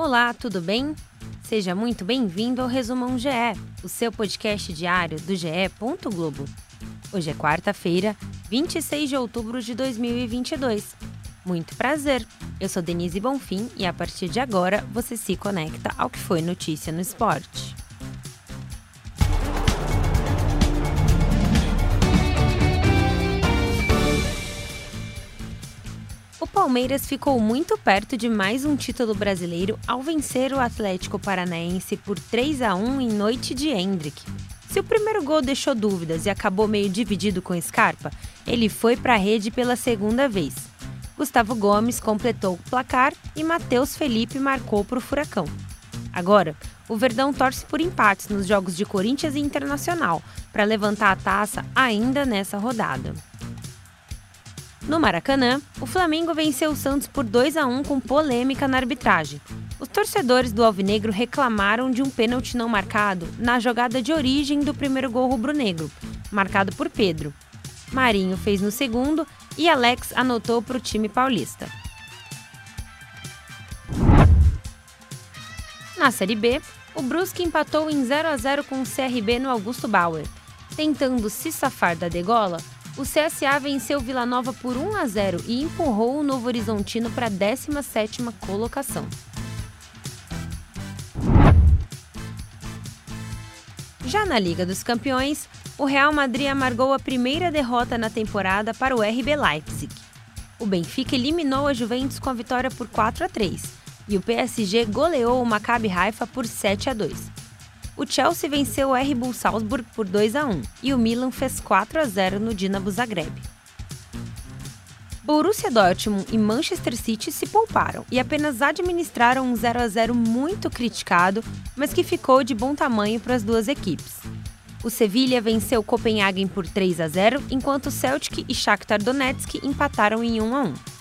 Olá, tudo bem? Seja muito bem-vindo ao Resumão GE, o seu podcast diário do GE. Globo. Hoje é quarta-feira, 26 de outubro de 2022. Muito prazer! Eu sou Denise Bonfim e a partir de agora você se conecta ao que foi notícia no esporte. Palmeiras ficou muito perto de mais um título brasileiro ao vencer o Atlético Paranaense por 3 a 1 em noite de Hendrick. Se o primeiro gol deixou dúvidas e acabou meio dividido com Scarpa, ele foi para a rede pela segunda vez. Gustavo Gomes completou o placar e Matheus Felipe marcou para o Furacão. Agora, o Verdão torce por empates nos jogos de Corinthians e Internacional para levantar a taça ainda nessa rodada. No Maracanã, o Flamengo venceu o Santos por 2 a 1 com polêmica na arbitragem. Os torcedores do Alvinegro reclamaram de um pênalti não marcado na jogada de origem do primeiro gol rubro-negro, marcado por Pedro. Marinho fez no segundo e Alex anotou para o time paulista. Na Série B, o Brusque empatou em 0 a 0 com o CRB no Augusto Bauer. Tentando se safar da degola, o CSA venceu Vila Nova por 1 a 0 e empurrou o Novo Horizontino para a 17ª colocação. Já na Liga dos Campeões, o Real Madrid amargou a primeira derrota na temporada para o RB Leipzig. O Benfica eliminou a Juventus com a vitória por 4 a 3 e o PSG goleou o Maccabi Haifa por 7 a 2 o Chelsea venceu o R Bull Salzburg por 2 a 1 e o Milan fez 4 a 0 no Dinamo Zagreb. Borussia Dortmund e Manchester City se pouparam e apenas administraram um 0 a 0 muito criticado, mas que ficou de bom tamanho para as duas equipes. O Sevilla venceu Copenhagen por 3 a 0, enquanto Celtic e Shakhtar Donetsk empataram em 1 a 1.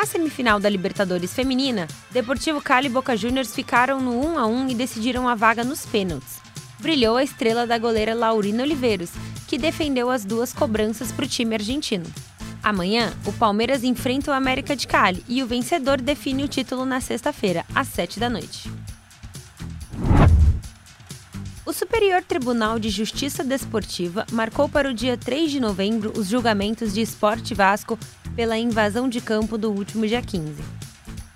Na semifinal da Libertadores Feminina, Deportivo Cali e Boca Juniors ficaram no 1 a 1 e decidiram a vaga nos pênaltis. Brilhou a estrela da goleira Laurina Oliveiros, que defendeu as duas cobranças para o time argentino. Amanhã, o Palmeiras enfrenta o América de Cali e o vencedor define o título na sexta-feira, às 7 da noite. O Superior Tribunal de Justiça Desportiva marcou para o dia 3 de novembro os julgamentos de Esporte Vasco pela invasão de campo do último dia 15.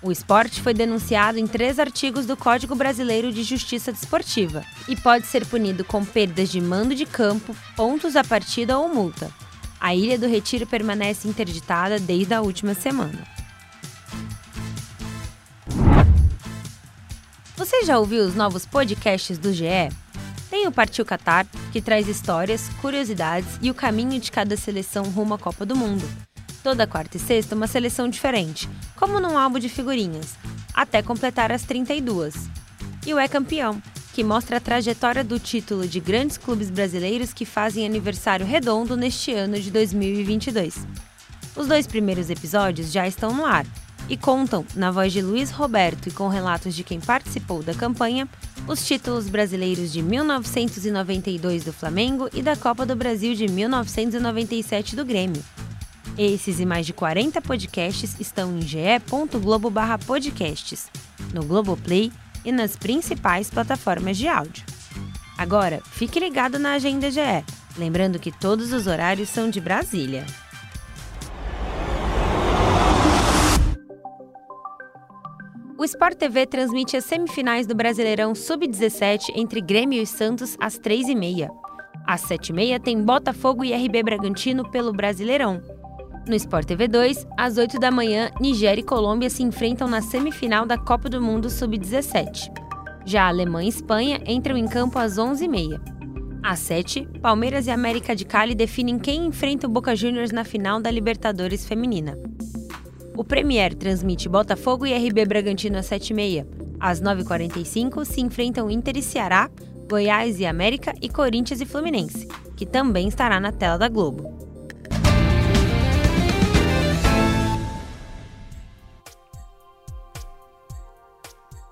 O esporte foi denunciado em três artigos do Código Brasileiro de Justiça Desportiva e pode ser punido com perdas de mando de campo, pontos da partida ou multa. A Ilha do Retiro permanece interditada desde a última semana. Você já ouviu os novos podcasts do GE? Tem o Partiu Qatar, que traz histórias, curiosidades e o caminho de cada seleção rumo à Copa do Mundo. Toda quarta e sexta, uma seleção diferente, como num álbum de figurinhas, até completar as 32. E o É Campeão, que mostra a trajetória do título de grandes clubes brasileiros que fazem aniversário redondo neste ano de 2022. Os dois primeiros episódios já estão no ar e contam, na voz de Luiz Roberto e com relatos de quem participou da campanha, os títulos brasileiros de 1992 do Flamengo e da Copa do Brasil de 1997 do Grêmio. Esses e mais de 40 podcasts estão em ge.globo/podcasts, no Globoplay e nas principais plataformas de áudio. Agora, fique ligado na Agenda GE, lembrando que todos os horários são de Brasília. O Sport TV transmite as semifinais do Brasileirão Sub-17 entre Grêmio e Santos às 3h30. Às 7h30 tem Botafogo e RB Bragantino pelo Brasileirão. No Sport TV 2, às 8 da manhã, Nigéria e Colômbia se enfrentam na semifinal da Copa do Mundo Sub-17. Já Alemanha e Espanha entram em campo às 11h30. Às 7, Palmeiras e América de Cali definem quem enfrenta o Boca Juniors na final da Libertadores Feminina. O Premier transmite Botafogo e RB Bragantino às 7h30. Às 9h45 se enfrentam Inter e Ceará, Goiás e América e Corinthians e Fluminense, que também estará na tela da Globo.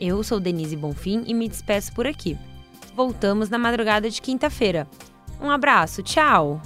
Eu sou Denise Bonfim e me despeço por aqui. Voltamos na madrugada de quinta-feira. Um abraço, tchau!